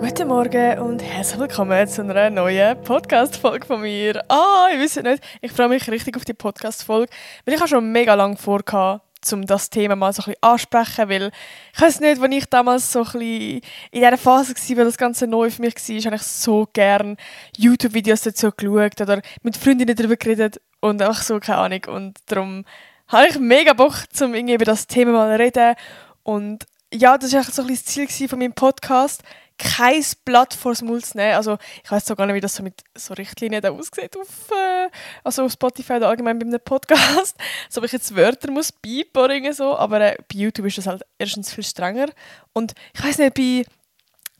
Guten Morgen und herzlich willkommen zu einer neuen Podcast-Folge von mir. Ah, ich weiß nicht, ich freue mich richtig auf die Podcast-Folge, weil ich habe schon mega lange vorgehabt, um das Thema mal so ein bisschen ansprechen, weil ich weiß nicht, wenn ich damals so ein bisschen in dieser Phase war, weil das Ganze neu für mich war, habe ich so gerne YouTube-Videos dazu geschaut oder mit Freundinnen darüber geredet und einfach so, keine Ahnung. Und darum habe ich mega Bock, um irgendwie über das Thema mal zu reden und ja, das war so ein bisschen das Ziel von meinem Podcast, kein Blatt vor das Maul zu nehmen. Also ich weiß gar nicht, wie das so mit so Richtlinien da aussieht auf, äh, also auf Spotify oder allgemein bei einem Podcast. so ob ich jetzt Wörter muss piepen so, aber äh, bei YouTube ist das halt erstens viel strenger. Und ich weiß nicht, bei,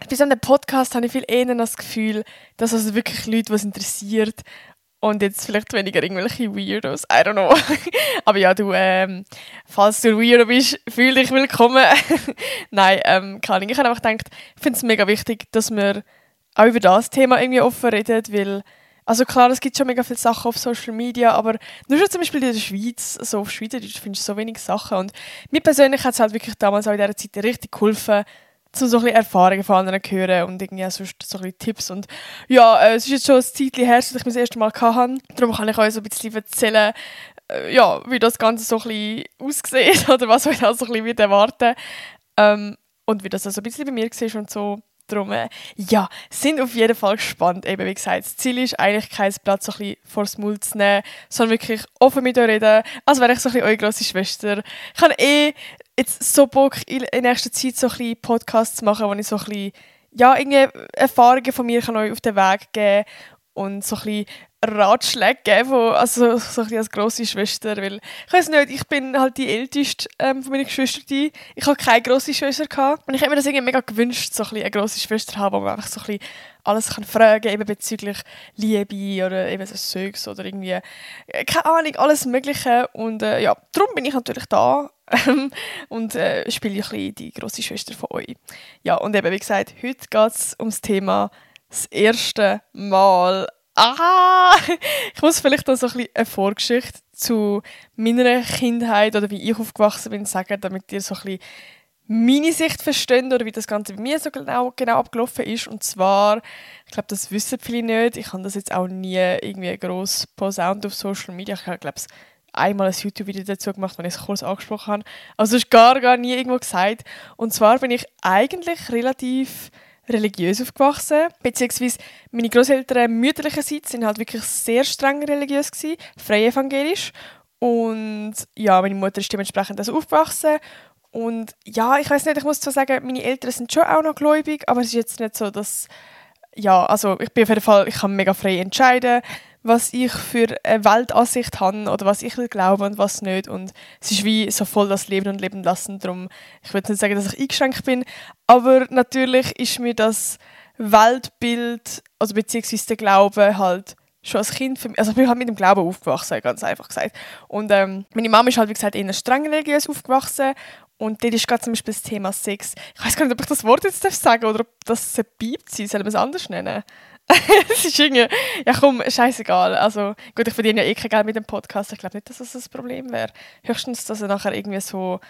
bei so einem Podcast habe ich viel eher das Gefühl, dass also wirklich Leute, was interessiert, und jetzt vielleicht weniger irgendwelche Weirdos. I don't know. Aber ja, du, ähm, falls du Weirdo bist, fühl dich willkommen. Nein, ähm, keine Ahnung. Ich habe einfach gedacht, ich finde es mega wichtig, dass wir auch über das Thema irgendwie offen reden, weil, also klar, es gibt schon mega viele Sachen auf Social Media, aber nur schon zum Beispiel in der Schweiz, so auf Schweizerdeutsch findest du so wenig Sachen und mir persönlich hat es halt wirklich damals auch in dieser Zeit richtig geholfen, zu so ein Erfahrungen von anderen hören und irgendwie sonst so ein Tipps. Und ja, äh, es ist jetzt schon ein Zeitchen her, dass ich mich das erste Mal hatte. Darum kann ich euch so ein bisschen erzählen, äh, ja, wie das Ganze so ein bisschen aussieht oder was euch da so ein bisschen erwarten ähm, Und wie das also ein bisschen bei mir war und so. Darum, äh, ja, sind auf jeden Fall gespannt. Eben, wie gesagt, das Ziel ist eigentlich, keinen Platz so ein bisschen vor das Maul zu nehmen, sondern wirklich offen mit euch reden, als wäre ich so ein bisschen eure grosse Schwester. Ich habe eh jetzt so Bock, in nächster Zeit so ein Podcasts zu machen, wo ich so ein bisschen, ja, Erfahrungen von mir kann euch auf den Weg geben und so ein bisschen Ratschläge geben, also so ein als grosse Schwester, weil ich weiß nicht, ich bin halt die älteste ähm, von meinen Geschwistern, ich habe keine grosse Schwester gehabt und ich habe mir das irgendwie mega gewünscht, so ein eine grosse Schwester haben, wo man einfach so ein alles kann fragen, eben bezüglich Liebe oder eben so Sex oder irgendwie, äh, keine Ahnung, alles Mögliche und äh, ja, darum bin ich natürlich da und äh, spiele ein bisschen die grosse Schwester von euch. Ja, und eben, wie gesagt, heute geht es ums Thema das erste Mal ah, ich muss vielleicht noch so ein bisschen eine Vorgeschichte zu meiner Kindheit oder wie ich aufgewachsen bin sagen, damit ihr so ein bisschen meine Sicht versteht oder wie das Ganze bei mir so genau, genau abgelaufen ist. Und zwar, ich glaube, das wissen viele nicht, ich habe das jetzt auch nie irgendwie gross posaunt auf Social Media. Ich glaube, einmal ein YouTube-Video dazu gemacht, wenn ich es kurz angesprochen habe. Also es ist gar, gar nie irgendwo gesagt. Und zwar bin ich eigentlich relativ religiös aufgewachsen, beziehungsweise meine Großeltern mütterlicherseits sind halt wirklich sehr streng religiös gewesen, frei evangelisch und ja, meine Mutter ist dementsprechend also aufgewachsen und ja, ich weiß nicht, ich muss zwar sagen, meine Eltern sind schon auch noch gläubig, aber es ist jetzt nicht so, dass ja, also ich bin auf jeden Fall, ich kann mega frei entscheiden was ich für eine Weltansicht habe oder was ich will und was nicht. Und es ist wie so voll das Leben und Leben lassen. Darum, ich würde nicht sagen, dass ich eingeschränkt bin, aber natürlich ist mir das Weltbild, also beziehungsweise der Glaube halt schon als Kind, für mich, also ich bin halt mit dem Glauben aufgewachsen, ganz einfach gesagt. Und ähm, meine Mama ist halt, wie gesagt, eher streng religiös aufgewachsen und dort ist gerade zum Beispiel das Thema Sex. Ich weiß gar nicht, ob ich das Wort jetzt sagen darf oder ob das ein Piep sein soll man es anders nennen? es ist irgendwie, ja komm, scheißegal. Also gut, ich verdiene ja eh kein Geld mit dem Podcast. Ich glaube nicht, dass das ein Problem wäre. Höchstens, dass er nachher irgendwie so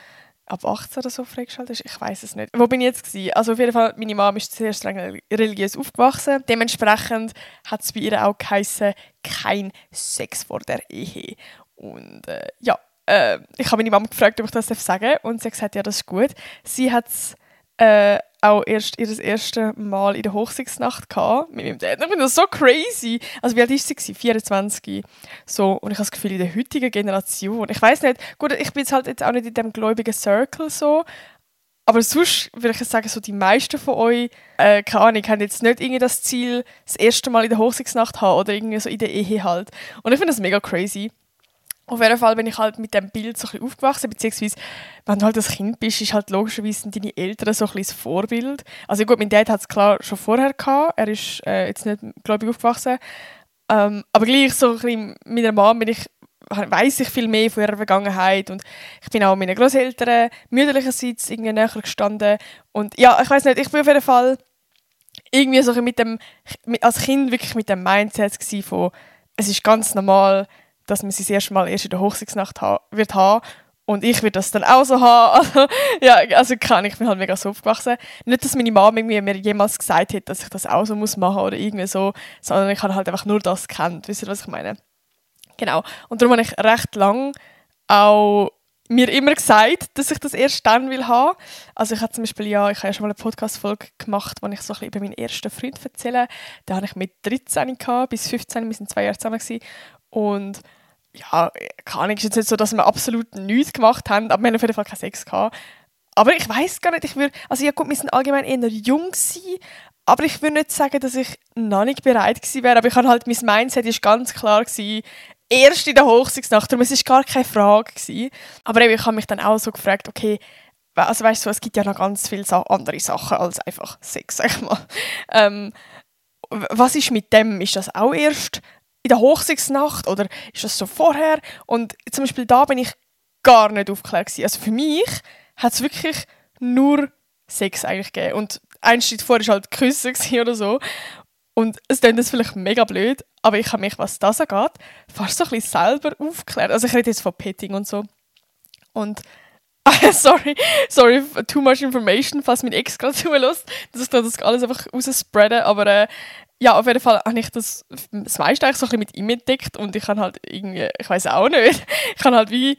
ab 18 oder so freigeschaltet ist. Ich weiß es nicht. Wo bin ich jetzt gewesen? Also auf jeden Fall, meine Mama ist sehr streng religiös aufgewachsen. Dementsprechend hat es bei ihr auch geheißen, kein Sex vor der Ehe. Und äh, ja, äh, ich habe meine Mama gefragt, ob ich das sagen darf. Und sie hat gesagt, ja, das ist gut. Sie hat es äh, auch erst ihr erstes Mal in der Hochzeitsnacht mit meinem Dad. Ich finde das so crazy. Also wie alt ist sie? 24. So, und ich habe das Gefühl, in der heutigen Generation, ich weiß nicht, gut, ich bin jetzt halt jetzt auch nicht in dem gläubigen Circle so, aber sonst würde ich sagen, so die meisten von euch, äh, keine Ahnung, haben jetzt nicht irgendwie das Ziel, das erste Mal in der Hochzeitsnacht haben oder irgendwie so in der Ehe halt. Und ich finde das mega crazy. Auf jeden Fall bin ich halt mit dem Bild so ein bisschen aufgewachsen, beziehungsweise, wenn du halt ein Kind bist, ist halt logischerweise deine Eltern so ein das Vorbild. Also gut, mein Dad hat es klar schon vorher gehabt, er ist äh, jetzt nicht, glaube ich, aufgewachsen. Ähm, aber gleich so ein mit der Mom bin ich, weiss ich viel mehr von ihrer Vergangenheit und ich bin auch meinen Großeltern mütterlicherseits irgendwie näher gestanden und ja, ich weiß nicht, ich bin auf jeden Fall irgendwie so mit dem, als Kind wirklich mit dem Mindset von, es ist ganz normal, dass man sie das erste Mal erst in der Hochzeitsnacht ha wird haben. und ich würde das dann auch so haben. Also, ja, also kann ich bin halt mega so aufgewachsen. Nicht, dass meine Mama mir jemals gesagt hat, dass ich das auch so muss machen oder irgendwie so, sondern ich habe halt einfach nur das kennt. Wisst ihr, was ich meine? Genau. Und darum habe ich recht lang auch mir immer gesagt, dass ich das erst dann will haben. Also ich habe zum Beispiel, ja, ich habe ja schon mal eine Podcast-Folge gemacht, wo ich so ein bisschen über meinen ersten Freund erzähle. Den habe ich mit 13 gehabt, bis 15, wir sind zwei Jahre zusammen gewesen. Und ja, keine Ahnung, ist jetzt nicht so, dass wir absolut nichts gemacht haben, aber wir haben auf jeden Fall keinen Sex gehabt. Aber ich weiß gar nicht, ich würde, also ja gut, wir sind allgemein eher jung gewesen, aber ich würde nicht sagen, dass ich noch nicht bereit gewesen wäre, aber ich habe halt, mein Mindset ist ganz klar gewesen, erst in der Hochzeitsnacht, darum es ist gar keine Frage gewesen. Aber eben, ich habe mich dann auch so gefragt, okay, also weißt du, es gibt ja noch ganz viele andere Sachen als einfach Sex, sag ich mal. Ähm, was ist mit dem? Ist das auch erst in der Hochzeitsnacht oder ist das so vorher? Und zum Beispiel da bin ich gar nicht aufgeklärt gewesen. Also für mich hat es wirklich nur Sex eigentlich gegeben. Und ein Schritt vorher war halt Küssen oder so. Und es klingt jetzt vielleicht mega blöd, aber ich habe mich, was das angeht, fast so ein bisschen selber aufgeklärt. Also ich rede jetzt von Petting und so. Und sorry, sorry, too much information, falls mein Ex gerade zulässt, dass ich das alles einfach rausspreade, aber äh, ja, auf jeden Fall habe ich das, das meiste eigentlich so ein bisschen mit ihm entdeckt und ich kann halt irgendwie, ich weiß auch nicht, ich kann halt wie,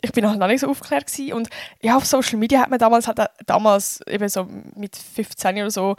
ich bin halt noch nicht so aufgeklärt gewesen und ja, auf Social Media hat man damals, hat damals eben so mit 15 oder so,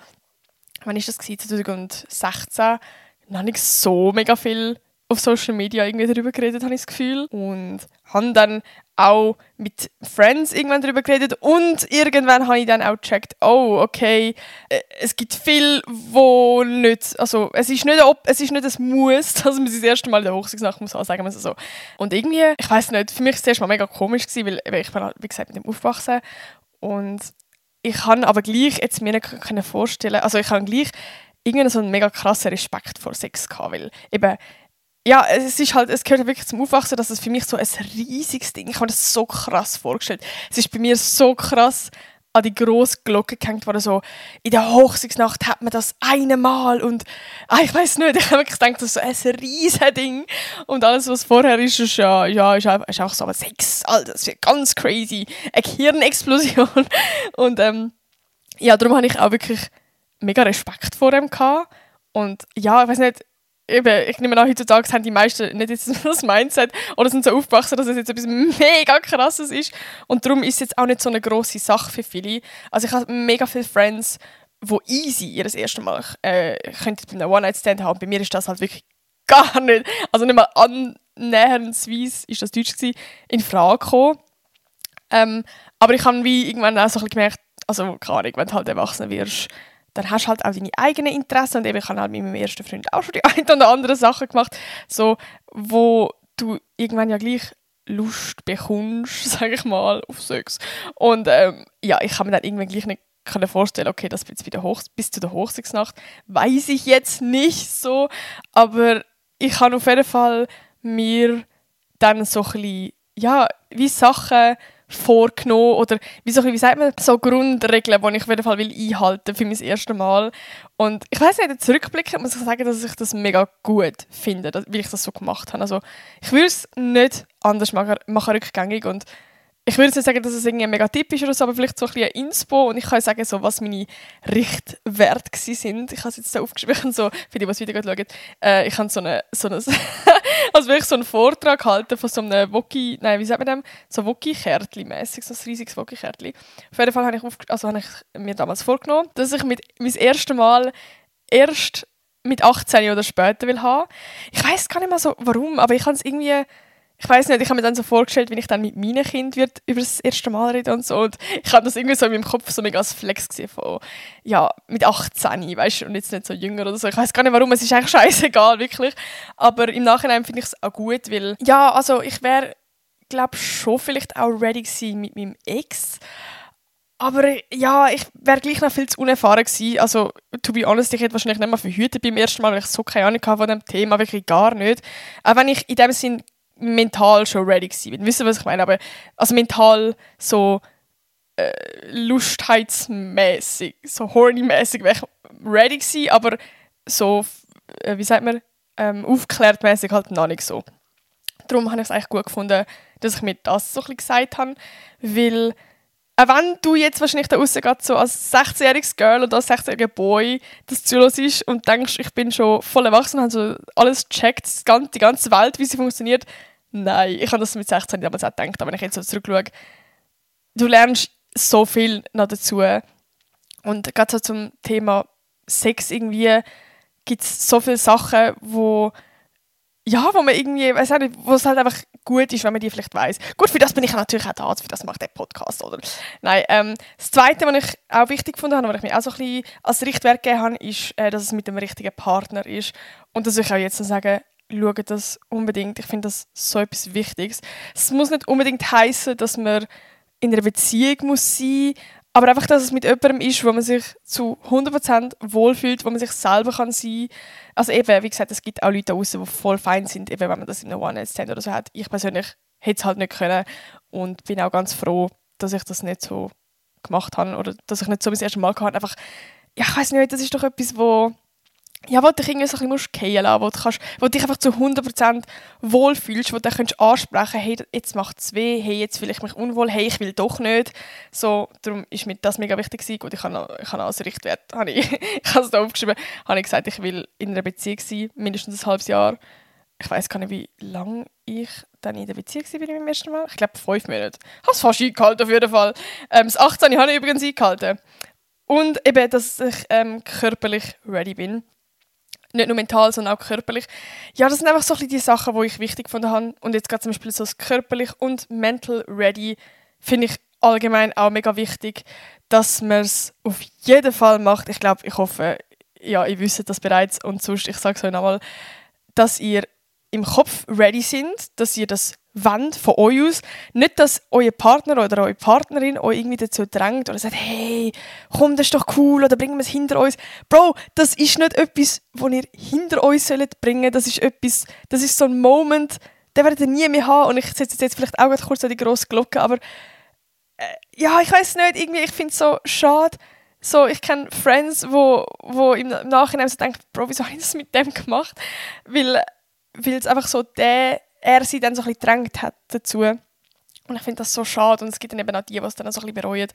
wann ist das gewesen, 2016, noch nicht so mega viel auf Social Media irgendwie darüber geredet, habe ich das Gefühl. Und habe dann auch mit Friends irgendwann darüber geredet und irgendwann habe ich dann auch gecheckt, oh, okay, äh, es gibt viel, wo nicht, also es ist nicht, ob, es ist nicht ein Muss, dass man sich das erste Mal in der Hochzeitsnacht muss sagen wir es so. Und irgendwie, ich weiß nicht, für mich war es erstmal mega komisch weil ich bin halt, wie gesagt, mit dem aufgewachsen und ich kann aber gleich jetzt mir nicht vorstellen, also ich kann gleich irgendwie so einen mega krassen Respekt vor Sex gehabt, weil eben ja, es ist halt, es gehört wirklich zum Aufwachsen, dass es für mich so ein riesiges Ding. Ich habe mir das so krass vorgestellt. Es ist bei mir so krass an die grosse Glocke gehängt worden, so in der Hochzeitsnacht hat man das einmal und ah, ich weiß nicht, ich habe wirklich gedacht, das ist so ein riesiges Ding und alles, was vorher ist, ist ja, ja ist einfach, ist einfach so, aber Sex, Alter, das wird ganz crazy, eine Hirnexplosion und ähm, ja, darum habe ich auch wirklich mega Respekt vor ihm gehabt und ja, ich weiß nicht, eben, ich nehme an, heutzutage haben die meisten nicht jetzt das Mindset oder sind so aufgewachsen, dass es jetzt etwas mega krasses ist. Und darum ist es jetzt auch nicht so eine grosse Sache für viele. Also ich habe mega viele Friends, die easy ihr das erste Mal äh, einen One-Night-Stand haben. Bei mir ist das halt wirklich gar nicht, also nicht mal annähernsweise, ist das Deutsch gewesen, in Frage gekommen. Ähm, aber ich habe wie irgendwann auch so ein bisschen gemerkt, also keine Ahnung, wenn du halt erwachsen wirst, dann hast du halt auch deine eigenen Interessen und eben ich habe halt mit meinem ersten Freund auch schon die ein oder andere Sachen gemacht, so, wo du irgendwann ja gleich Lust bekommst, sage ich mal, auf Sex. Und ähm, ja, ich kann mir dann irgendwann gleich nicht kann vorstellen, okay, das Hoch bis zu der Hochzeitsnacht weiß ich jetzt nicht so, aber ich kann auf jeden Fall mir dann so ein bisschen, ja, wie Sachen vorgenommen oder wie, so, wie sagt man, so Grundregeln, die ich auf jeden Fall will einhalten für mein erstes Mal. Und ich weiß nicht, zurückblickend muss ich sagen, dass ich das mega gut finde, wie ich das so gemacht habe. Also ich würde es nicht anders machen, machen rückgängig und ich würde nicht sagen, dass es irgendwie mega typisch ist aber vielleicht so ein bisschen Inspo und ich kann sagen, so, was meine Richtwerte sind. Ich habe es jetzt so aufgeschrieben, so, für die, die das Video schauen. Äh, ich habe so eine, so eine also wirklich so einen Vortrag gehalten von so einem Woki, nein, wie sagt man dem? So Woki-Kärtchen mäßig, so ein riesiges Woki-Kärtchen. Auf jeden Fall habe ich, also habe ich mir damals vorgenommen, dass ich mit, mein erstes Mal erst mit 18 oder später will haben. Ich weiß gar nicht mal so, warum, aber ich habe es irgendwie ich weiß nicht, ich habe mir dann so vorgestellt, wie ich dann mit meinem Kind wird über das erste Mal reden und so. Und ich habe das irgendwie so in meinem Kopf so mega als Flex gesehen von, ja, mit 18, weißt du, und jetzt nicht so jünger oder so. Ich weiß gar nicht warum, es ist eigentlich scheißegal, wirklich. Aber im Nachhinein finde ich es auch gut, weil, ja, also ich wäre, glaube schon vielleicht auch ready gewesen mit meinem Ex. Aber ja, ich wäre gleich noch viel zu unerfahren gewesen. Also, to be honest, ich hätte wahrscheinlich nicht mal verhütet beim ersten Mal, weil ich so keine Ahnung hatte von dem Thema, wirklich gar nicht. Auch wenn ich in dem Sinn mental schon ready gewesen bin. Wisst ihr, was ich meine? Aber also mental so äh, lustheitsmäßig, so horny-mäßig wäre ich ready gewesen, aber so, äh, wie sagt man, ähm, aufklärt halt noch nicht so. Darum habe ich es eigentlich gut gefunden, dass ich mir das so ein gesagt habe, weil auch wenn du jetzt wahrscheinlich da draussen so als 16-jähriges Girl oder als 16-jähriger Boy das zuhörst und denkst, ich bin schon voll erwachsen und habe so alles gecheckt, die ganze Welt, wie sie funktioniert. Nein, ich habe das mit 16 damals auch gedacht, aber wenn ich jetzt so zurückschaue, du lernst so viel noch dazu. Und gerade so zum Thema Sex irgendwie gibt es so viele Sachen, wo ja, wo man irgendwie, weiß nicht, wo es halt einfach gut ist, wenn man die vielleicht weiß. Gut, für das bin ich natürlich auch da, für das macht der Podcast, oder? Nein, ähm, das Zweite, was ich auch wichtig gefunden habe, was ich mir auch so ein bisschen als Richtwert gegeben habe, ist, äh, dass es mit dem richtigen Partner ist. Und dass ich auch jetzt noch sagen, schaue das unbedingt. Ich finde das so etwas Wichtiges. Es muss nicht unbedingt heißen, dass man in einer Beziehung muss sein aber einfach, dass es mit jemandem ist, wo man sich zu 100% wohlfühlt, wo man sich selber kann sein kann. Also eben, wie gesagt, es gibt auch Leute draußen, die voll fein sind, eben wenn man das in einer One-Night-Stand oder so hat. Ich persönlich hätte es halt nicht können und bin auch ganz froh, dass ich das nicht so gemacht habe oder dass ich nicht so mein erstes Mal hatte. Einfach, ja, ich weiß nicht, das ist doch etwas, wo ja, wo dich irgendwie so ein bisschen fallen lassen wo du, kannst, wo dich einfach zu 100% wohlfühlst, wo du dann ansprechen hey, jetzt macht es weh, hey, jetzt fühle ich mich unwohl, hey, ich will doch nicht. So, darum ist mir das mega wichtig gewesen. Gut, ich habe, ich habe als Richtwert, habe ich, ich habe es da aufgeschrieben, habe ich gesagt, ich will in einer Beziehung sein, mindestens ein halbes Jahr. Ich weiß gar nicht, wie lange ich dann in der Beziehung war beim ersten Mal. Ich glaube, fünf Monate. Ich habe es fast eingehalten, auf jeden Fall. Ähm, das 18 habe ich übrigens eingehalten. Und eben, dass ich ähm, körperlich ready bin nicht nur mental, sondern auch körperlich. Ja, das sind einfach so ein die Sachen, die ich wichtig gefunden habe. Und jetzt gerade zum Beispiel so das körperlich und mental ready finde ich allgemein auch mega wichtig, dass man es auf jeden Fall macht. Ich glaube, ich hoffe, ja, ihr wisst das bereits und sonst, ich sage es euch nochmal, dass ihr im Kopf ready sind, dass ihr das wollt von euch aus. Nicht, dass euer Partner oder eure Partnerin euch irgendwie dazu drängt oder sagt, hey, komm, das ist doch cool oder bringen wir es hinter uns. Bro, das ist nicht etwas, was ihr hinter euch sollt bringen. Das ist etwas, das ist so ein Moment, den werdet ihr nie mehr haben. Und ich setze jetzt vielleicht auch kurz an die grosse Glocke, aber äh, ja, ich weiß nicht, irgendwie, ich finde es so schade. So, ich kenne Friends, wo, wo im Nachhinein so denken, Bro, wieso habe ich das mit dem gemacht? Weil es einfach so der er sie dann so ein gedrängt hat dazu. Und ich finde das so schade und es gibt dann eben auch die, die es dann so ein bereuen.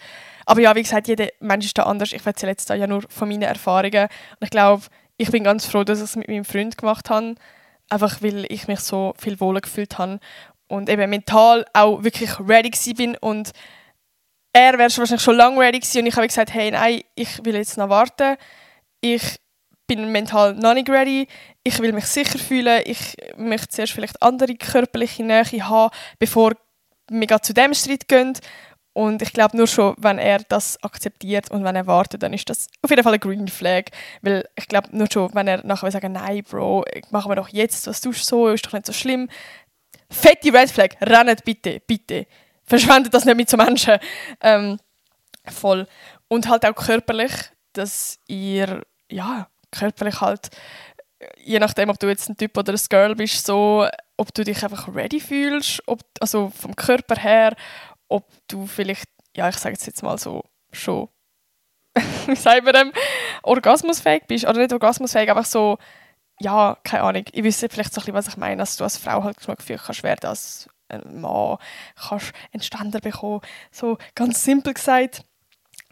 Aber ja, wie gesagt, jeder Mensch ist da anders. Ich erzähle jetzt ja nur von meinen Erfahrungen. Und ich glaube, ich bin ganz froh, dass ich es mit meinem Freund gemacht habe. Einfach weil ich mich so viel wohler gefühlt habe. Und eben mental auch wirklich ready bin und er wäre wahrscheinlich schon lange ready gewesen und ich habe gesagt, hey, nein, ich will jetzt noch warten. Ich bin mental noch nicht ready. Ich will mich sicher fühlen. Ich möchte zuerst vielleicht andere körperliche Nähe haben, bevor wir zu dem Schritt gehen. Und ich glaube nur schon, wenn er das akzeptiert und wenn er wartet, dann ist das auf jeden Fall ein Green Flag. Weil ich glaube nur schon, wenn er nachher sagen nein, Bro, machen wir doch jetzt, was du so, ist doch nicht so schlimm. Fette Red Flag, rennt bitte, bitte. Verschwendet das nicht mit so Menschen. Ähm, voll. Und halt auch körperlich, dass ihr, ja, körperlich halt, je nachdem, ob du jetzt ein Typ oder ein Girl bist, so, ob du dich einfach ready fühlst, ob, also vom Körper her, ob du vielleicht, ja, ich sage es jetzt mal so, schon, wie sagen wir dem, orgasmusfähig bist, oder nicht orgasmusfähig, einfach so, ja, keine Ahnung, ich wüsste vielleicht so ein bisschen, was ich meine, dass du als Frau halt genug Gefühl kannst werden, als ein Mann kannst einen Ständer bekommen, so ganz simpel gesagt.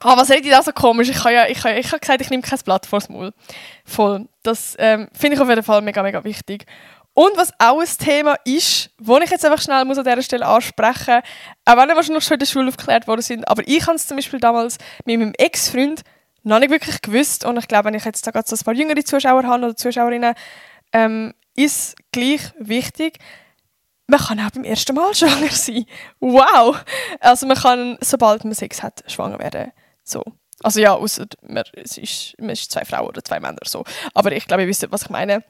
Ah, was rede ich da so komisch? Ich habe ja, ich habe, ich habe gesagt, ich nehme kein Blatt vors Maul. Voll. Das ähm, finde ich auf jeden Fall mega, mega wichtig. Und was auch ein Thema ist, wo ich jetzt einfach schnell muss an dieser Stelle ansprechen auch wenn wahrscheinlich schon in der Schule aufgeklärt worden sind, aber ich habe es zum Beispiel damals mit meinem Ex-Freund noch nicht wirklich gewusst und ich glaube, wenn ich jetzt da gerade so ein paar jüngere Zuschauer habe oder Zuschauerinnen, ähm, ist gleich wichtig, man kann auch beim ersten Mal schwanger sein. Wow! Also man kann, sobald man Sex hat, schwanger werden. So. Also ja, außer man, es ist, man ist zwei Frauen oder zwei Männer so. Aber ich glaube, ihr wisst, was ich meine.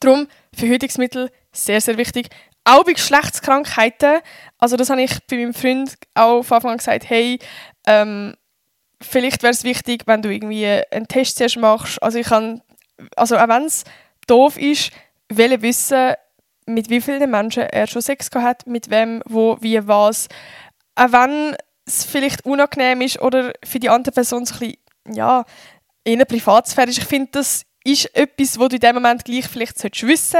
Darum, Verhütungsmittel, sehr, sehr wichtig. Auch bei Geschlechtskrankheiten. Also das habe ich bei meinem Freund auch von Anfang an gesagt, hey, ähm, vielleicht wäre es wichtig, wenn du irgendwie einen Test zuerst machst. Also ich kann, also auch wenn es doof ist, will wissen, mit wie vielen Menschen er schon Sex gehabt hat, mit wem, wo, wie, was. Auch wenn es vielleicht unangenehm ist oder für die andere Person so ein bisschen, ja, in einer Privatsphäre ist. Ich finde, das ist etwas, wo du in dem Moment gleich vielleicht wissen solltest.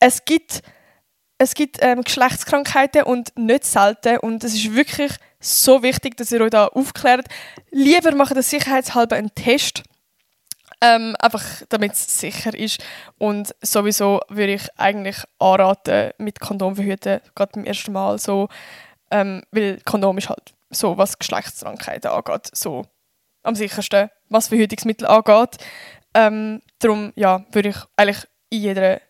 Es gibt es gibt ähm, Geschlechtskrankheiten und nicht selten und es ist wirklich so wichtig, dass ihr euch da aufklärt. Lieber macht das sicherheitshalber einen Test, ähm, einfach damit es sicher ist. Und sowieso würde ich eigentlich anraten, mit Kondom verhüten, gerade beim ersten Mal so, ähm, weil Kondom ist halt so, was Geschlechtskrankheiten angeht, so am sichersten, was Verhütungsmittel angeht. Ähm, darum ja, würde ich eigentlich in jeder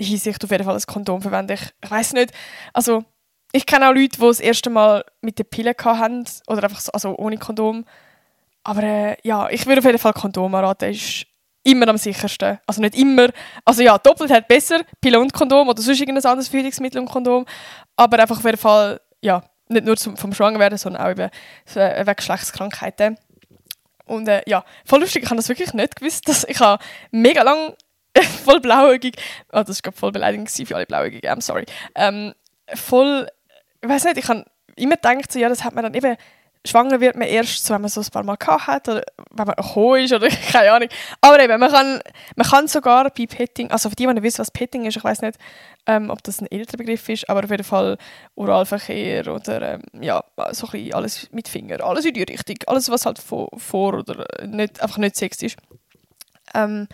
Hinsicht auf jeden Fall ein Kondom verwenden. Ich, ich weiß nicht, also ich kenne auch Leute, die das erste Mal mit der Pille hatten oder einfach so, also ohne Kondom. Aber äh, ja, ich würde auf jeden Fall Kondom anraten. Ist immer am sichersten. Also nicht immer. Also ja, doppelt halt besser, Pille und Kondom oder sonst irgendein anderes Verhütungsmittel und Kondom. Aber einfach auf jeden Fall, ja, nicht nur zum, vom Schwangerwerden, sondern auch eben äh, wegen Geschlechtskrankheiten. Und äh, ja, voll lustig, ich habe das wirklich nicht gewusst. Dass ich habe mega lang voll blauäugig, oh, das war voll beleidigend für alle Blauäugigen, I'm sorry, ähm, voll ich weiß nicht, ich habe immer gedacht, so, ja, das hat man dann eben, schwanger wird man erst, wenn man so ein paar Mal gehabt hat oder wenn man gekommen ist oder keine Ahnung. Aber eben, man kann, man kann sogar bei Petting, also für die, die nicht wissen, was Petting ist, ich weiß nicht, ähm, ob das ein älterer Begriff ist, aber auf jeden Fall Oralverkehr oder ähm, ja, so ein bisschen alles mit Finger, alles in die Richtung, alles, was halt vor, vor oder nicht, einfach nicht Sex ist. Ähm,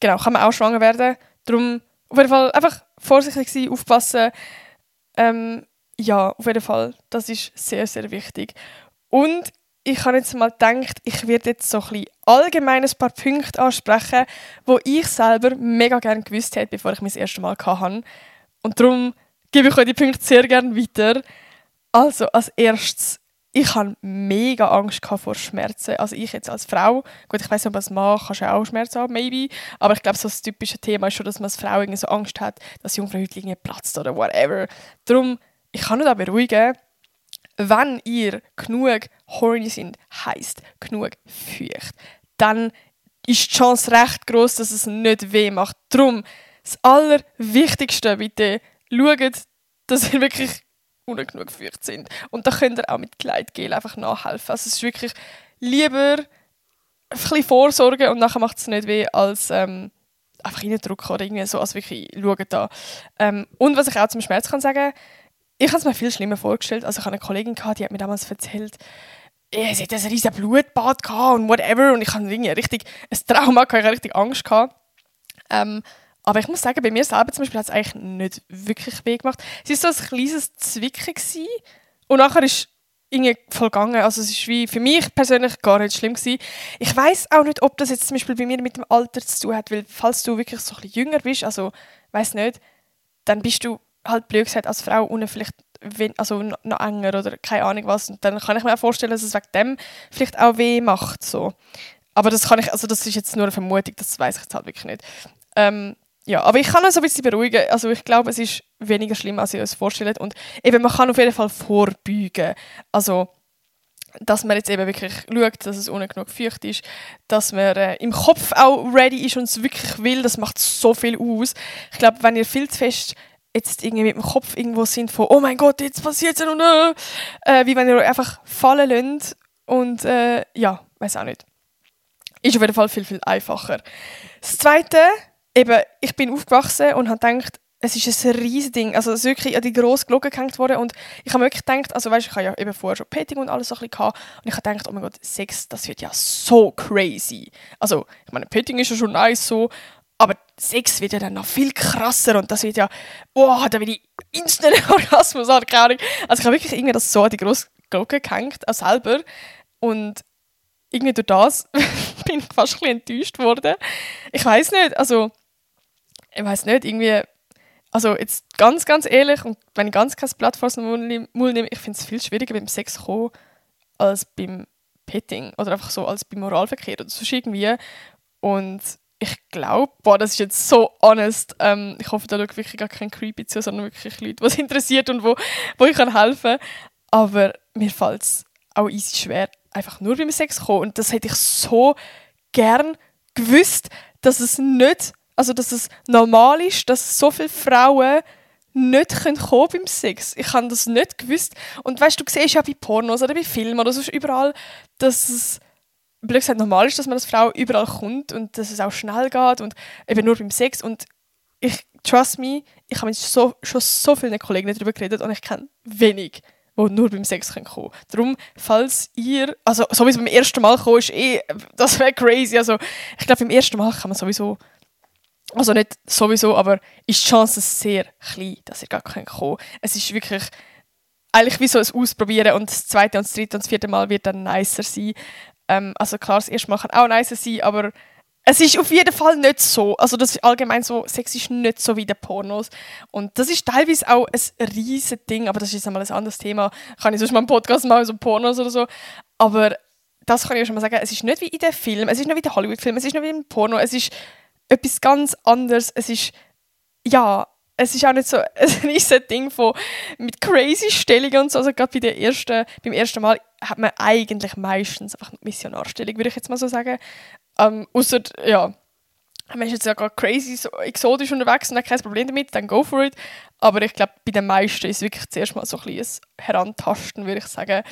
genau, kann man auch schwanger werden. Darum auf jeden Fall einfach vorsichtig sein, aufpassen. Ähm, ja, auf jeden Fall. Das ist sehr, sehr wichtig. Und ich habe jetzt mal gedacht, ich werde jetzt so ein bisschen allgemein ein paar Punkte ansprechen, wo ich selber mega gerne gewusst hätte, bevor ich mein erstes Mal hatte. Und darum gebe ich euch die Punkte sehr gerne weiter. Also, als erstes, ich hatte mega Angst vor Schmerzen. Also ich jetzt als Frau, gut, ich weiß nicht, ob als Mann kannst du auch Schmerzen haben, maybe, aber ich glaube, so das typische Thema ist schon, dass man als Frau irgendwie so Angst hat, dass Jungfrauhäutlinge platzt oder whatever. Darum ich kann euch da beruhigen, wenn ihr genug horny sind, heisst genug feucht, dann ist die Chance recht groß, dass es nicht weh macht. Darum, das Allerwichtigste, bitte, schaut, dass ihr wirklich genug feucht sind. Und da könnt ihr auch mit Gleitgel einfach nachhelfen. Also es ist wirklich lieber ein bisschen vorsorgen und nachher macht es nicht weh, als ähm, einfach reindrücken oder irgendwie so. Also wirklich, schaut da. Ähm, und was ich auch zum Schmerz kann sagen, ich habe es mir viel schlimmer vorgestellt. Also ich hatte eine Kollegin, die hat mir damals erzählt, sie hat ein riesiges Blutbad und whatever. Und ich hatte irgendwie richtig ein Trauma, ich hatte richtig Angst. Gehabt. Ähm, aber ich muss sagen, bei mir selber zum Beispiel hat es eigentlich nicht wirklich weh gemacht. Es war so ein kleines Zwicken gewesen, und nachher ist irgendwie voll gegangen. Also es wie für mich persönlich gar nicht schlimm gewesen. Ich weiß auch nicht, ob das jetzt zum Beispiel bei mir mit dem Alter zu tun hat, weil falls du wirklich so ein bisschen jünger bist, also weiß nicht, dann bist du halt blöd gesagt als Frau ohne vielleicht also noch enger oder keine Ahnung was. Und dann kann ich mir auch vorstellen, dass es wegen dem vielleicht auch weh macht. So. Aber das kann ich, also das ist jetzt nur eine Vermutung, das weiß ich jetzt halt wirklich nicht. Ähm, ja, aber ich kann uns ein bisschen beruhigen. Also ich glaube, es ist weniger schlimm, als ihr euch vorstellt. Und eben, man kann auf jeden Fall vorbeugen. Also, dass man jetzt eben wirklich schaut, dass es ohne genug feucht ist, dass man äh, im Kopf auch ready ist und es wirklich will, das macht so viel aus. Ich glaube, wenn ihr viel zu fest jetzt irgendwie mit dem Kopf irgendwo sind von «Oh mein Gott, jetzt passiert es und äh, wie wenn ihr euch einfach fallen lasst und äh, ja, weiß auch nicht. Ist auf jeden Fall viel, viel einfacher. Das Zweite, eben, ich bin aufgewachsen und habe gedacht, es ist ein riesiges Ding. Also es ist wirklich an die grosse Glocke gehängt worden und ich habe wirklich gedacht, also weißt, ich habe ja eben vorher schon Petting und alles so ein bisschen gehabt und ich habe gedacht, oh mein Gott, Sex, das wird ja so crazy. Also ich meine, Petting ist ja schon nice so, aber Sex wird ja dann noch viel krasser und das wird ja, oh, da will ich instant Orgasmus haben, keine Ahnung. Also ich habe wirklich irgendwie das so an die grosse Glocke gehängt, auch selber. Und irgendwie durch das bin ich fast ein bisschen enttäuscht worden. Ich weiß nicht, also, ich weiß nicht, irgendwie, also jetzt ganz, ganz ehrlich, und wenn ich ganz kein Blatt vor den nehme, ich finde es viel schwieriger beim Sex kommen, als beim Petting oder einfach so als beim Moralverkehr oder so irgendwie. Und ich glaube, boah, das ist jetzt so honest. Ähm, ich hoffe, da schaut wirklich gar kein Creepy zu, sondern wirklich Leute, was interessiert und wo, wo ich kann helfen kann. Aber mir fällt es auch easy schwer, einfach nur beim Sex zu kommen. Und das hätte ich so gern gewusst, dass es nicht, also dass es normal ist, dass so viele Frauen nicht können kommen beim Sex. Ich habe das nicht gewusst. Und weißt du, du siehst ja bei Pornos oder bei Filmen oder sonst überall, dass es blöd gesagt normal ist, dass man als Frau überall kommt und dass es auch schnell geht und eben nur beim Sex. Und ich trust me, ich habe mit so, schon so vielen Kollegen darüber geredet und ich kenne wenig, die nur beim Sex kommen können. Darum, falls ihr, also so wie es beim ersten Mal kommt, ist eh, das wäre crazy. Also ich glaube, beim ersten Mal kann man sowieso, also nicht sowieso, aber ist die Chance sehr klein, dass ihr gar kommen könnt. Es ist wirklich eigentlich wie so ein Ausprobieren und das zweite und das dritte und das vierte Mal wird dann nicer sein. Ähm, also klar, das erste Mal kann auch nicer sein, aber es ist auf jeden Fall nicht so. Also das ist allgemein so, Sex ist nicht so wie der Pornos. Und das ist teilweise auch ein riesiges Ding, aber das ist jetzt einmal ein anderes Thema. Kann ich sonst mal einen Podcast machen, so Pornos oder so. Aber das kann ich schon mal sagen, es ist nicht wie in den Filmen, es ist nicht wie in den Hollywood-Filmen, es ist nicht wie im Porno, es ist etwas ganz anderes. Es ist, ja, es ist auch nicht so ein riesiges Ding von, mit crazy Stellungen und so. Also gerade bei der ersten, beim ersten Mal hat man eigentlich meistens einfach eine Missionarstellung, würde ich jetzt mal so sagen. Ähm, Außer, ja, man ist jetzt ja gerade crazy so exotisch unterwegs und hat kein Problem damit, dann go for it. Aber ich glaube, bei den meisten ist es wirklich zuerst mal so ein, ein Herantasten, würde ich sagen.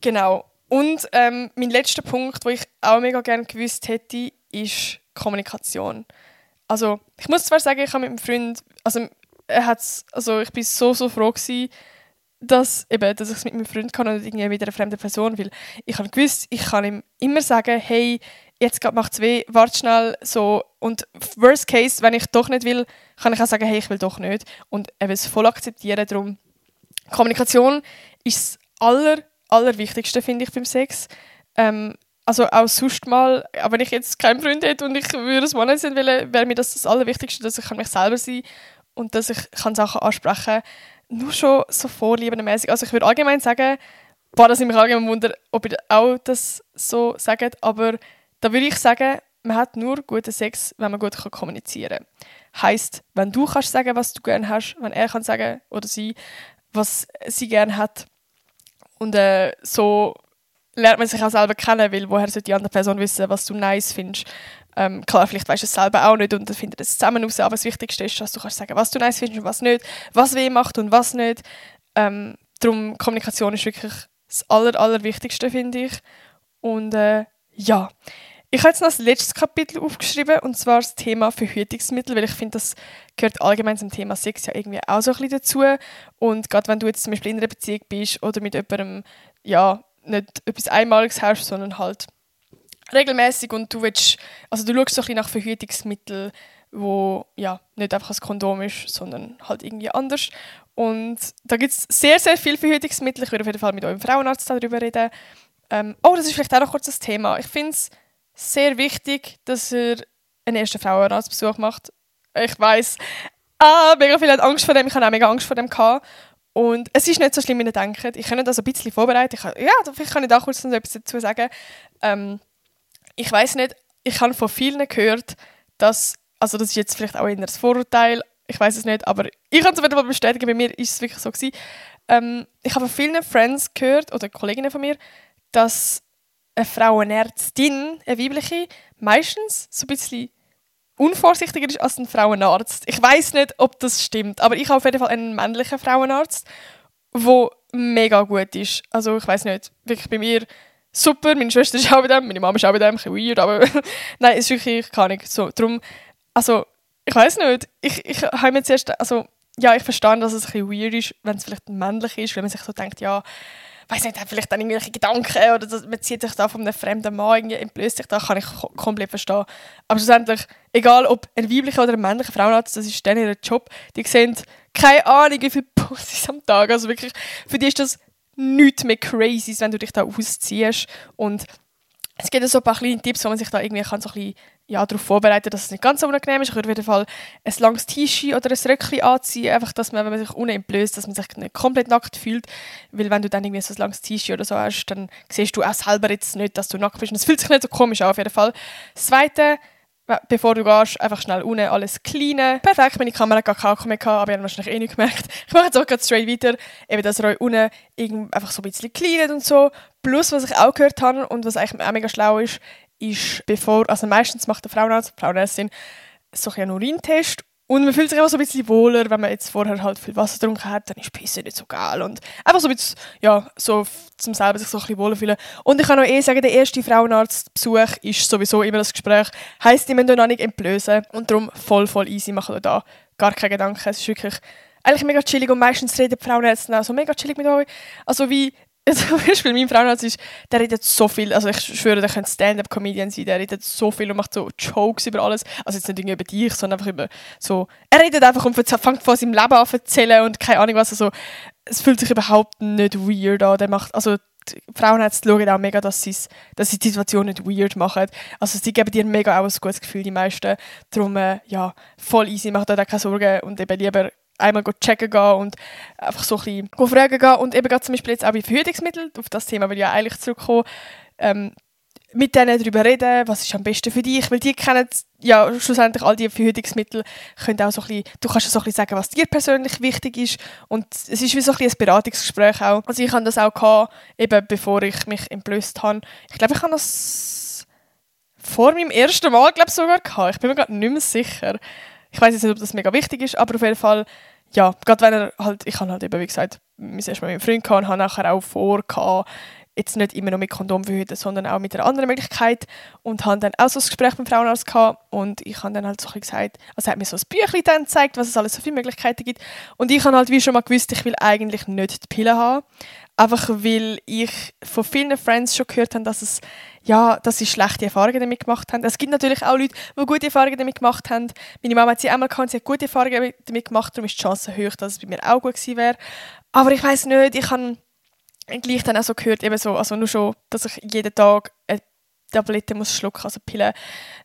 Genau. Und ähm, mein letzter Punkt, wo ich auch mega gerne gewusst hätte, ist Kommunikation. Also, ich muss zwar sagen, ich habe mit meinem Freund, also, er hat's, also ich bin so, so froh gewesen, dass, eben, dass ich es mit meinem Freund kann und nicht irgendwie mit einer fremden Person, weil ich habe gewusst, ich kann ihm immer sagen, hey, jetzt macht es weh, warte schnell, so. Und worst case, wenn ich doch nicht will, kann ich auch sagen, hey, ich will doch nicht. Und eben es voll akzeptieren. Darum, Kommunikation ist das aller, allerwichtigste, finde ich, beim Sex. Ähm, also auch sonst mal, aber wenn ich jetzt keinen Freund hätte und ich würde es mal sein wollen, wäre mir das das Allerwichtigste, dass ich mich selber sein kann und dass ich kann Sachen ansprechen kann. Nur schon so vorliebenmäßig. Also ich würde allgemein sagen, boah, das ich mich allgemein wundern, ob ihr auch das so sagt, aber da würde ich sagen, man hat nur guten Sex, wenn man gut kommunizieren kann. Heißt, wenn du kannst sagen, was du gerne hast, wenn er kann sagen oder sie, was sie gerne hat und äh, so lernt man sich auch selber kennen, weil woher sollte die andere Person wissen, was du nice findest. Ähm, klar, vielleicht weißt du es selber auch nicht und dann findet es zusammen raus, aber das Wichtigste ist, dass du kannst sagen, was du nice findest und was nicht, was weh macht und was nicht. Ähm, darum, Kommunikation ist wirklich das Aller, Allerwichtigste, finde ich. Und äh, ja, ich habe jetzt noch das letzte Kapitel aufgeschrieben, und zwar das Thema Verhütungsmittel, weil ich finde, das gehört allgemein zum Thema Sex ja irgendwie auch so ein bisschen dazu. Und gerade wenn du jetzt zum Beispiel in einer Beziehung bist oder mit jemandem, ja, nicht etwas Einmaliges hast, sondern halt regelmäßig und du willst, also du schaust so ein nach Verhütungsmitteln, wo ja nicht einfach ein Kondom ist, sondern halt irgendwie anders. Und da gibt es sehr, sehr viele Verhütungsmittel. Ich werde auf jeden Fall mit eurem Frauenarzt darüber reden. Ähm, oh, das ist vielleicht auch noch kurz das Thema. Ich finde es sehr wichtig, dass er einen ersten Frauenarztbesuch macht. Ich weiß, ah, mega viele haben Angst vor dem. Ich hatte auch mega Angst vor dem. Gehabt. Und es ist nicht so schlimm, wie ihr denkt. Ich kann das ein bisschen vorbereiten. Ich kann, ja, vielleicht kann ich da kurz noch etwas dazu sagen. Ähm, ich weiß nicht, ich habe von vielen gehört, dass, also das ist jetzt vielleicht auch eher ein Vorurteil, ich weiß es nicht, aber ich kann es wieder mal bestätigen, bei mir ist es wirklich so gewesen. Ähm, ich habe von vielen Friends gehört, oder Kolleginnen von mir, dass eine Frauenärztin, eine weibliche, meistens so ein bisschen unvorsichtiger ist als ein Frauenarzt. Ich weiß nicht, ob das stimmt, aber ich habe auf jeden Fall einen männlichen Frauenarzt, der mega gut ist. Also ich weiß nicht, wirklich bei mir super, meine Schwester ist auch bei dem, meine Mama ist auch bei dem, ein bisschen weird, aber nein, es ist wirklich, keine Ahnung, so, darum, also ich weiß nicht, ich, ich habe mir zuerst, also ja, ich verstehe, dass es ein bisschen weird ist, wenn es vielleicht männlich ist, wenn man sich so denkt, ja, weiß nicht, hat vielleicht dann irgendwelche Gedanken oder das, man zieht sich da von einem fremden Mann entblößt sich da, kann ich komplett verstehen. Aber schlussendlich, egal ob ein weiblicher oder ein männlicher Frauenarzt, das ist dann ihr Job, die sehen keine Ahnung, wie viele Pussys am Tag, also wirklich, für die ist das nichts mehr crazy, wenn du dich da ausziehst. Und es gibt so ein paar kleine Tipps, wo man sich da irgendwie kann so ein bisschen ja, darauf vorbereiten, dass es nicht ganz so unangenehm ist. Ich würde auf jeden Fall ein langes T-Shirt oder ein Röckchen anziehen, einfach, dass man, wenn man sich unten entblößt, dass man sich nicht komplett nackt fühlt, weil wenn du dann irgendwie so ein langes T-Shirt oder so hast, dann siehst du auch selber jetzt nicht, dass du nackt bist und es fühlt sich nicht so komisch an, auf jeden Fall. Das Zweite, bevor du gehst, einfach schnell unten alles cleanen. Perfekt, meine Kamera hat gar keinen gehabt, aber ihr habt wahrscheinlich eh nicht gemerkt. Ich mache jetzt auch gerade straight weiter, eben, dass ihr euch unten einfach so ein bisschen cleanet und so. Plus, was ich auch gehört habe und was eigentlich auch mega schlau ist, ist, bevor, also meistens macht der Frauenarzt, Frauenärztin, so einen Urintest und man fühlt sich immer so ein bisschen wohler, wenn man jetzt vorher halt viel Wasser getrunken hat, dann ist Pisse nicht so geil. Und einfach so ein bisschen, ja, so zum selber sich so ein bisschen wohler fühlen. Und ich kann noch eh sagen, der erste Frauenarztbesuch ist sowieso immer das Gespräch. Heißt, die müssen noch nicht entblößen. Und darum voll, voll easy machen da gar kein Gedanke. Es ist wirklich eigentlich mega chillig und meistens reden die Frauenärzte auch so mega chillig mit euch. Also wie zum Beispiel mein Frauenarzt ist, der redet so viel, also ich schwöre, der könnte Stand-Up-Comedian sein, der redet so viel und macht so Jokes über alles, also jetzt nicht über dich, sondern einfach über so, er redet einfach und fängt von seinem Leben an zu erzählen und keine Ahnung was, also es fühlt sich überhaupt nicht weird an, der macht, also Frauenärzte schauen auch mega, dass, dass sie die Situation nicht weird machen. Also sie geben dir mega auch ein gutes Gefühl, die meisten. Darum, äh, ja, voll easy, macht euch keine Sorgen und eben lieber einmal checken gehen und einfach so ein bisschen fragen gehen. Und eben gerade zum Beispiel jetzt auch bei Verhütungsmitteln, auf das Thema will ich ja eigentlich zurückkommen, ähm, mit denen darüber reden, was ist am besten für dich, weil die kennen ja schlussendlich all die Verhütungsmittel, können auch so ein bisschen, du kannst so ein bisschen sagen, was dir persönlich wichtig ist und es ist wie so ein, bisschen ein Beratungsgespräch auch. Also ich hatte das auch gehabt, eben bevor ich mich entblößt habe. Ich glaube, ich habe das vor meinem ersten Mal, glaube sogar gehabt. Ich bin mir gerade nicht mehr sicher. Ich weiß nicht, ob das mega wichtig ist, aber auf jeden Fall ja, gerade wenn er halt, ich habe halt eben, wie gesagt, wir erst mal mit meinem Freund gehabt und habe nachher auch vor, jetzt nicht immer noch mit Kondom verhüten, sondern auch mit einer anderen Möglichkeit und habe dann auch so ein Gespräch mit dem Frauenarzt gehabt und ich habe dann halt so ein gesagt, also er hat mir so ein Büchlein dann gezeigt, was es alles so viele Möglichkeiten gibt und ich habe halt wie schon mal gewusst, ich will eigentlich nicht die Pille haben, einfach weil ich von vielen Friends schon gehört habe, dass es ja, dass sie schlechte Erfahrungen damit gemacht haben. Es gibt natürlich auch Leute, die gute Erfahrungen damit gemacht haben. Meine Mama hat sie einmal gehabt, sie hat gute Erfahrungen damit gemacht, darum ist die Chance hoch, dass es bei mir auch gut gewesen wäre. Aber ich weiß nicht, ich habe gleich dann auch so gehört, eben so, also nur schon, dass ich jeden Tag eine Tablette muss schlucken, also Pille,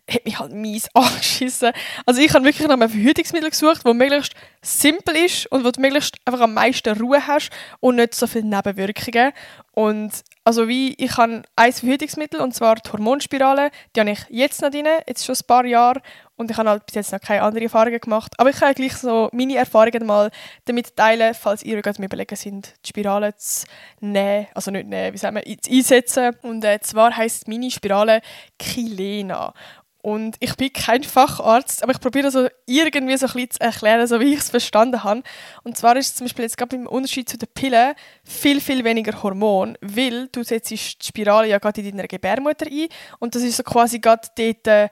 hat mich halt mies angeschissen. Also ich habe wirklich nach einem Verhütungsmittel gesucht, das möglichst simpel ist und wo du möglichst einfach am meisten Ruhe hast und nicht so viele Nebenwirkungen. Und also wie, ich habe ein Verhütungsmittel und zwar die Hormonspirale, die habe ich jetzt noch drin, jetzt schon ein paar Jahre und ich habe halt bis jetzt noch keine anderen Erfahrungen gemacht. Aber ich kann ja gleich so meine Erfahrungen mal damit teilen, falls ihr gerade mir überlegen sind, die Spirale zu nehmen, also nicht nehmen, wie sagen wir, einsetzen. Und äh, zwar heisst meine Spirale Kilena. Und ich bin kein Facharzt, aber ich probiere so irgendwie so ein bisschen zu erklären, so wie ich es verstanden habe. Und zwar ist es zum Beispiel jetzt gerade im Unterschied zu den Pillen viel, viel weniger Hormon, weil du setzt die Spirale ja gerade in deiner Gebärmutter ein und das ist so quasi gerade dort äh,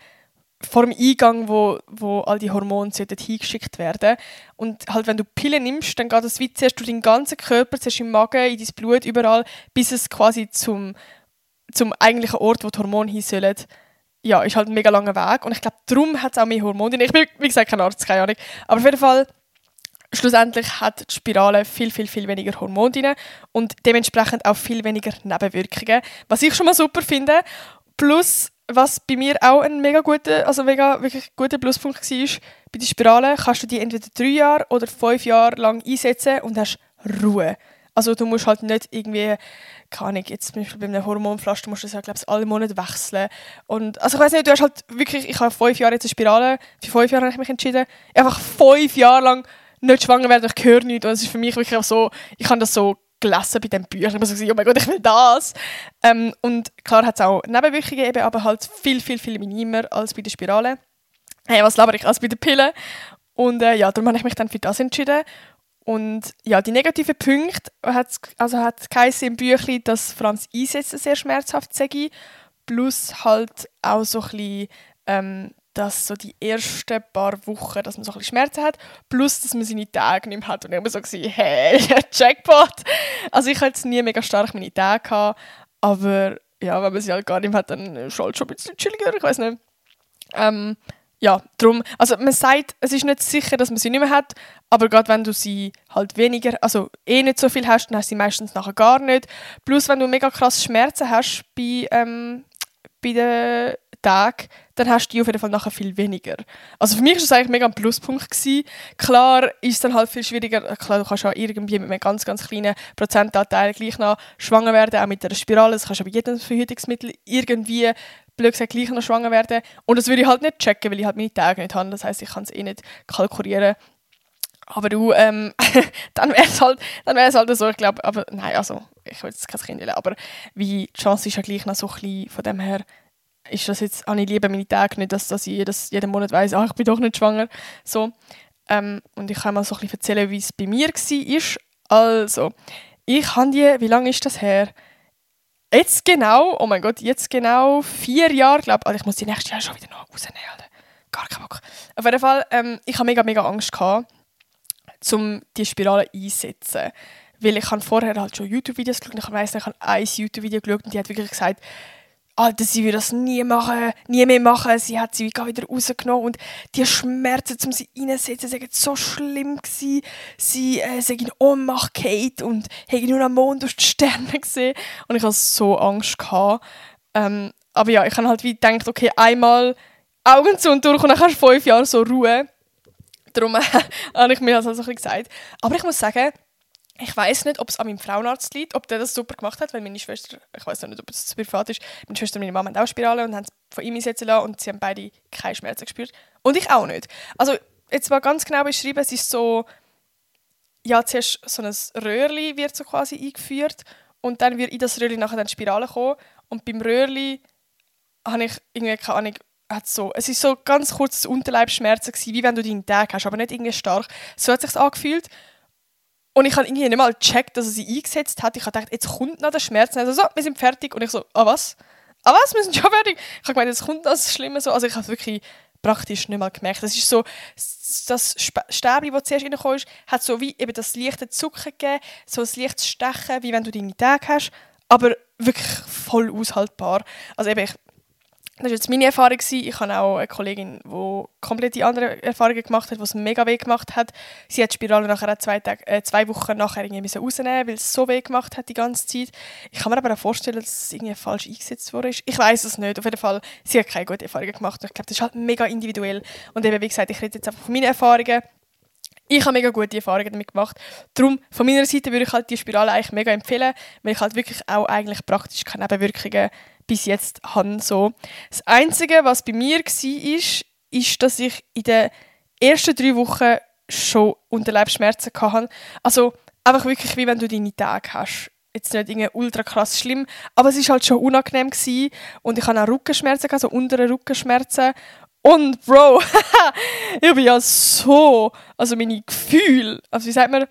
vor dem Eingang, wo, wo all die Hormone hingeschickt werden. Und halt, wenn du Pillen nimmst, dann geht das wie zuerst durch deinen ganzen Körper, zuerst im Magen, in dein Blut, überall, bis es quasi zum, zum eigentlichen Ort, wo die Hormone hin sollen, ja, ist halt ein mega langer Weg. Und ich glaube, darum hat es auch mehr Hormone. Ich bin, wie gesagt, kein Arzt, keine Ahnung. Aber auf jeden Fall, schlussendlich hat die Spirale viel, viel, viel weniger Hormone drin und dementsprechend auch viel weniger Nebenwirkungen. Was ich schon mal super finde. Plus, was bei mir auch ein mega guter, also mega wirklich guter Pluspunkt war, bei der Spirale kannst du die entweder drei Jahre oder fünf Jahre lang einsetzen und hast Ruhe. Also du musst halt nicht irgendwie, keine Ahnung, jetzt zum Beispiel bei einem Hormonflasch, du musst das ja, glaube ich, alle Monate wechseln. Und, also ich weiß nicht, du hast halt wirklich, ich habe fünf Jahre jetzt eine Spirale, für fünf Jahre habe ich mich entschieden, einfach fünf Jahre lang nicht schwanger werden, ich höre nichts. Und es ist für mich wirklich so, ich habe das so gelesen bei den Büchern. Ich muss sagen, oh mein Gott, ich will das. Ähm, und klar hat es auch Nebenwirkungen, eben, aber halt viel, viel, viel minimer als bei der Spirale. Hey, was laber ich als bei der Pille? Und äh, ja, darum habe ich mich dann für das entschieden. Und ja, die negativen Punkte hat also hat geheißen im Büchlein, dass Franz einsetzen sehr schmerzhaft sei, plus halt auch so ein bisschen, ähm, dass so die ersten paar Wochen, dass man so ein bisschen Schmerzen hat, plus dass man seine Tage nicht mehr hat und immer so gesagt, hey, Jackpot! Also ich hatte nie mega stark meine Tage gehabt, aber ja, wenn man sie halt gar nicht mehr hat, dann ist es halt schon ein bisschen chilliger, ich weiß nicht. Ähm, ja, darum, also man sagt, es ist nicht sicher, dass man sie nicht mehr hat, aber gerade wenn du sie halt weniger, also eh nicht so viel hast, dann hast du sie meistens nachher gar nicht. Plus, wenn du mega krass Schmerzen hast bei, ähm, bei den Tagen, dann hast du die auf jeden Fall nachher viel weniger. Also für mich war das eigentlich mega ein Pluspunkt. Gewesen. Klar ist es dann halt viel schwieriger, klar, du kannst ja irgendwie mit einem ganz, ganz kleinen Prozentanteil gleich noch schwanger werden, auch mit der Spirale, das kannst du bei jedem Verhütungsmittel irgendwie blöd gesagt, gleich noch schwanger werden. Und das würde ich halt nicht checken, weil ich halt meine Tage nicht habe. Das heißt, ich kann es eh nicht kalkulieren. Aber du, ähm, dann wäre es halt, halt so, ich glaube, aber nein, also, ich will jetzt kein Kind wählen, aber wie, die Chance ist ja gleich noch so ein bisschen, von dem her, ist das jetzt, habe ich lieber meine Tage nicht, dass, dass ich jedes, jeden Monat weiss, ach, ich bin doch nicht schwanger, so. Ähm, und ich kann mal so ein erzählen, wie es bei mir war. Also, ich habe die, wie lange ist das her? Jetzt genau, oh mein Gott, jetzt genau vier Jahre, glaube ich. Also ich muss die nächstes Jahr schon wieder noch rausnehmen. Alter. gar keinen Bock. Auf jeden Fall, ähm, ich habe mega, mega Angst gehabt, um die Spirale einzusetzen. Weil ich habe vorher halt schon YouTube-Videos geschaut ich weiss, ich habe ein YouTube-Video geschaut und die hat wirklich gesagt, Alter, sie würde das nie machen, nie mehr machen. Sie hat sie wieder rausgenommen und die Schmerzen, um sie reinzusetzen, waren so schlimm gewesen. Sie äh, sei in Ohnmacht Kate und hätte nur am Mond durch die Sterne gesehen und ich hatte so Angst. Ähm, aber ja, ich habe halt wie gedacht, okay, einmal Augen zu und durch und dann hast du fünf Jahre so Ruhe. Darum habe ich mir das also ein bisschen gesagt. Aber ich muss sagen, ich weiß nicht, ob es an meinem Frauenarzt liegt, ob der das super gemacht hat, weil meine Schwester, ich weiß nicht, ob es zu privat ist, meine Schwester und meine Mama haben auch Spirale und haben es von ihm einsetzen lassen und sie haben beide keine Schmerzen gespürt. Und ich auch nicht. Also, jetzt mal ganz genau beschrieben, es ist so, ja, zuerst so ein Röhrli wird so quasi eingeführt und dann wird in das Röhrli nachher dann Spirale kommen und beim Röhrli habe ich irgendwie keine Ahnung, hat so, es ist so ganz kurz Unterleibsschmerzen gewesen, wie wenn du deinen Tag hast, aber nicht irgendwie stark. So hat es sich angefühlt und ich habe irgendwie nicht mal gecheckt, dass er sie eingesetzt hat. Ich habe gedacht, jetzt kommt noch der Schmerz. Also so, wir sind fertig. Und ich so, ah was? Ah was, wir sind schon fertig? Ich habe gemeint, jetzt kommt das Schlimme so. Also ich habe es wirklich praktisch nicht mal gemerkt. Das ist so, das Stäbchen, das zuerst reingekommen ist, hat so wie eben das leichte Zucken gegeben, so ein leichtes Stechen, wie wenn du deine Tage hast, aber wirklich voll aushaltbar. Also eben, ich das war jetzt meine Erfahrung. Ich habe auch eine Kollegin, die komplett andere Erfahrungen gemacht hat, die es mega weh gemacht hat. Sie hat die Spirale nachher auch zwei, Tage, äh, zwei Wochen nachher irgendwie rausnehmen weil es so weh gemacht hat die ganze Zeit. Ich kann mir aber auch vorstellen, dass es irgendwie falsch eingesetzt wurde. Ich weiß es nicht. Auf jeden Fall, sie hat keine guten Erfahrungen gemacht. Ich glaube, das ist halt mega individuell. Und eben, wie gesagt, ich rede jetzt einfach von meinen Erfahrungen. Ich habe mega gute Erfahrungen damit gemacht. Darum, von meiner Seite würde ich halt die Spirale eigentlich mega empfehlen, weil ich halt wirklich auch eigentlich praktisch keine Nebenwirkungen bis jetzt habe. So. Das Einzige, was bei mir war, ist, ist, dass ich in den ersten drei Wochen schon Unterleibsschmerzen hatte. Also einfach wirklich, wie wenn du deine Tage hast. Jetzt nicht irgendwie ultra krass schlimm, aber es war halt schon unangenehm gewesen. und ich hatte auch Rückenschmerzen, also untere Rückenschmerzen. Und Bro, ich bin ja so, also meine Gefühle, also wie sagt man,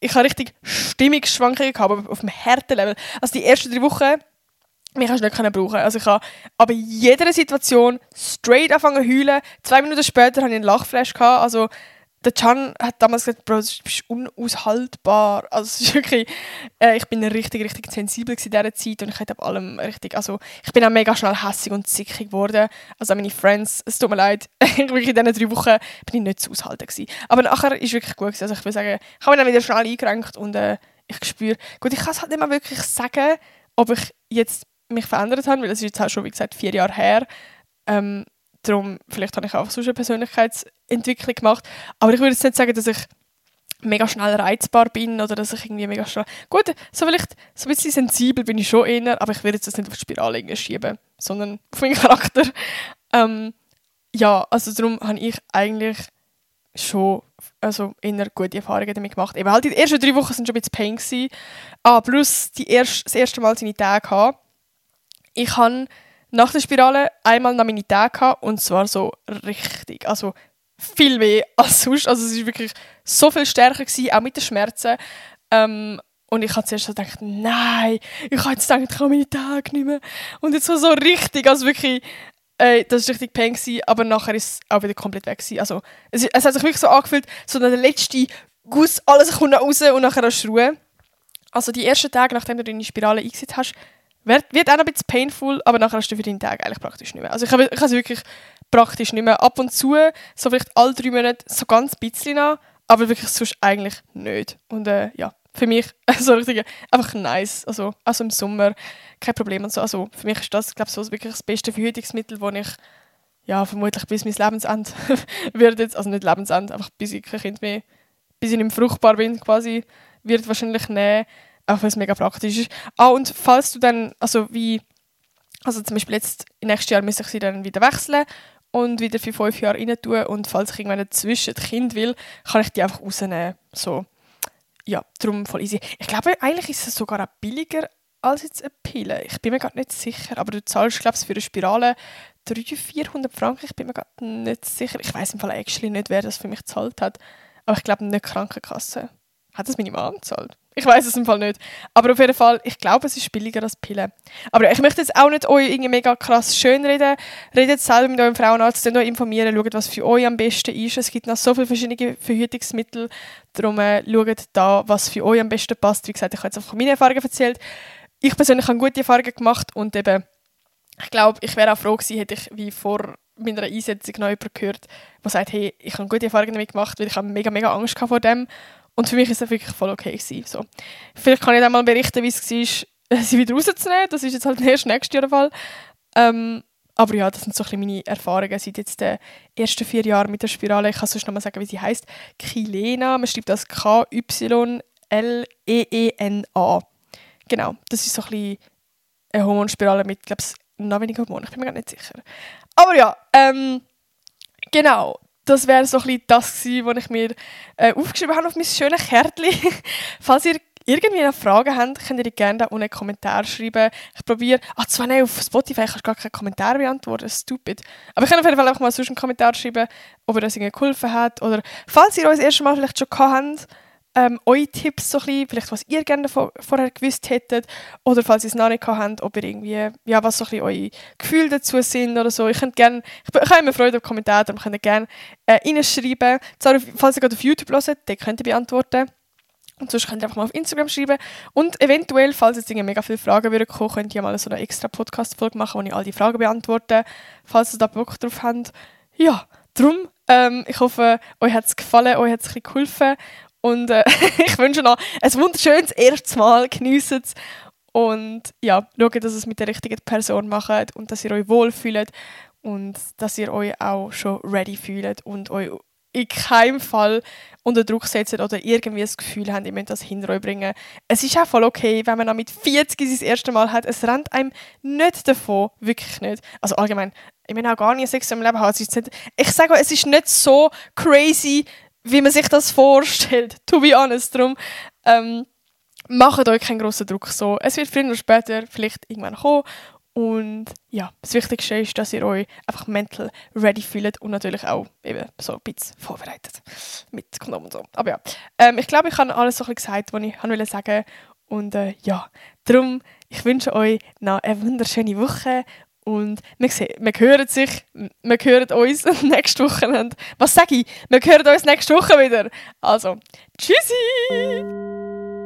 ich habe richtig Stimmungsschwankungen gehabt, aber auf dem Härtelevel. Also die ersten drei Wochen mich hast du nicht brauchen. Also ich habe aber in jeder Situation straight angefangen zu heulen. Zwei Minuten später hatte ich einen Lachflash. Gehabt. Also der Chan hat damals gesagt, Bro, du bist unaushaltbar. Also es ist wirklich, äh, ich bin richtig, richtig sensibel in dieser Zeit und ich hatte allem richtig, also ich bin auch mega schnell hässig und zickig geworden. Also meine Friends, es tut mir leid, wirklich in diesen drei Wochen bin ich nicht zu aushalten gewesen. Aber nachher ist es wirklich gut gewesen. Also ich würde sagen, ich habe mich dann wieder schnell eingerenkt und äh, ich spüre, gut, ich kann es halt nicht mal wirklich sagen, ob ich jetzt mich verändert habe, weil es ist jetzt auch schon, wie gesagt, vier Jahre her. Ähm, darum, vielleicht habe ich auch so eine Persönlichkeitsentwicklung gemacht. Aber ich würde jetzt nicht sagen, dass ich mega schnell reizbar bin oder dass ich irgendwie mega schnell... Gut, so vielleicht so ein bisschen sensibel bin ich schon eher, aber ich würde jetzt das nicht auf die Spirale schieben, sondern auf meinen Charakter. Ähm, ja, also darum habe ich eigentlich schon also eher gute Erfahrungen damit gemacht. Eben halt die ersten drei Wochen waren schon ein bisschen Pain gewesen. Ah, plus die erst, das erste Mal seine Tage gehabt ich hatte nach der Spirale einmal noch meine Tage und zwar so richtig, also viel mehr als sonst. Also es war wirklich so viel stärker, gewesen, auch mit den Schmerzen. Ähm, und ich habe zuerst so gedacht, nein, ich habe jetzt gedacht, ich kann meine Tage nicht mehr. Und jetzt so, so richtig, also wirklich, äh, das war richtig pain, gewesen, aber nachher ist es auch wieder komplett weg. Gewesen. Also es, es hat sich wirklich so angefühlt, so der letzte Guss, alles kommt raus und nachher hast du Ruhe. Also die ersten Tage, nachdem du deine Spirale eingesetzt hast, wird, wird auch ein bisschen painful, aber nachher hast du für deinen Tag eigentlich praktisch nicht mehr. Also ich habe es wirklich praktisch nicht mehr. Ab und zu, so vielleicht alle drei Monate, so ganz ein bisschen noch, aber wirklich sonst eigentlich nicht. Und äh, ja, für mich so richtig einfach nice. Also, also im Sommer kein Problem und so. Also für mich ist das, glaube ich, so wirklich das beste Verhütungsmittel, das ich ja, vermutlich bis mein Lebensende wird jetzt, also nicht Lebensende, einfach bis ich kein Kind mehr, bis ich nicht mehr fruchtbar bin quasi, wird wahrscheinlich nehmen auch weil es mega praktisch ist. Ah, und falls du dann, also wie, also zum Beispiel jetzt, nächstes Jahr müsste ich sie dann wieder wechseln und wieder für fünf Jahre rein tun und falls ich irgendwann dazwischen ein Kind will, kann ich die einfach rausnehmen. So. Ja, darum voll easy. Ich glaube, eigentlich ist es sogar auch billiger als jetzt eine Pille. Ich bin mir gerade nicht sicher, aber du zahlst, glaube ich, für eine Spirale 300, 400 Franken. Ich bin mir gerade nicht sicher. Ich weiß im Fall actually nicht, wer das für mich gezahlt hat. Aber ich glaube nicht Krankenkasse Hat das meine Mom gezahlt? Ich weiß es im Fall nicht. Aber auf jeden Fall, ich glaube, es ist billiger als Pillen. Aber ich möchte jetzt auch nicht euch irgendwie mega krass schönreden. Redet selber mit eurem Frauenarzt, euch informieren, schaut, was für euch am besten ist. Es gibt noch so viele verschiedene Verhütungsmittel. Darum äh, schaut da, was für euch am besten passt. Wie gesagt, ich habe jetzt einfach meine Erfahrungen erzählt. Ich persönlich habe gute Erfahrungen gemacht und eben, ich glaube, ich wäre auch froh gewesen, hätte ich wie vor meiner Einsetzung noch jemanden gehört, der sagt, hey, ich habe gute Erfahrungen damit gemacht, weil ich habe mega, mega Angst vor dem und für mich ist es wirklich voll okay gewesen. So. Vielleicht kann ich dann mal berichten, wie es war, sie wieder rauszunehmen. Das ist jetzt halt erst nächstes Jahr der Fall. Ähm, aber ja, das sind so meine Erfahrungen seit jetzt den ersten vier Jahren mit der Spirale. Ich kann sonst noch mal sagen, wie sie heißt. Kilena. Man schreibt das K-Y-L-E-E-N-A. Genau, das ist so ein eine Hormonspirale mit, glaube ich, noch weniger Hormonen. Ich bin mir gar nicht sicher. Aber ja, ähm, genau das wäre so ein das gewesen, was ich mir äh, aufgeschrieben habe auf mein schönes Kärtchen. Falls ihr irgendwie eine Frage habt, könnt ihr gerne da unten einen Kommentar schreiben. Ich probiere, ah, zwar nicht auf Spotify, ich kann gar keinen Kommentar beantworten, stupid. Aber ich kann auf jeden Fall einfach mal sonst einen Kommentar schreiben, ob ihr das irgendwie geholfen hat. Oder falls ihr uns das erste Mal vielleicht schon gehabt habt, ähm, eure Tipps so bisschen, vielleicht was ihr gerne vorher gewusst hättet oder falls ihr es noch nicht habt, ob ihr irgendwie, ja, was so ein eure Gefühle dazu sind oder so. Ich könnt gerne, ich, ich habe immer Freude auf Kommentare, darum könnt ihr gerne äh, reinschreiben. Zwar, falls ihr gerade auf YouTube hört, dann könnt ihr beantworten. Und sonst könnt ihr einfach mal auf Instagram schreiben. Und eventuell, falls jetzt mega viele Fragen würden kommen, könnt ihr mal so eine extra Podcast-Folge machen, wo ich all die Fragen beantworte, falls ihr da Bock drauf habt. Ja, darum, ähm, ich hoffe, euch hat es gefallen, euch hat es geholfen und äh, ich wünsche noch ein wunderschönes erstes Mal. Geniessen es. Und ja, schaut, dass ihr es mit der richtigen Person macht und dass ihr euch wohlfühlt und dass ihr euch auch schon ready fühlt und euch in keinem Fall unter Druck setzt oder irgendwie das Gefühl habt, ihr müsst das hinter euch bringen. Es ist auch voll okay, wenn man dann mit 40 sein erstes Mal hat. Es rennt einem nicht davon, wirklich nicht. Also allgemein, ich meine auch gar nicht Sex im Leben haben. Ich sage es ist nicht so crazy, wie man sich das vorstellt, to be honest. Darum ähm, macht euch keinen grossen Druck so. Es wird früher oder später vielleicht irgendwann kommen. Und ja, das Wichtigste ist, dass ihr euch einfach mental ready fühlt und natürlich auch eben so ein bisschen vorbereitet mit Kondom und so. Aber ja, ähm, ich glaube, ich habe alles so ein bisschen gesagt, was ich wollte sagen. Und äh, ja, darum, ich wünsche euch noch eine wunderschöne Woche und wir, wir hören sich, wir hören uns nächste Woche. Was sage ich? Wir hören uns nächste Woche wieder. Also, tschüssi!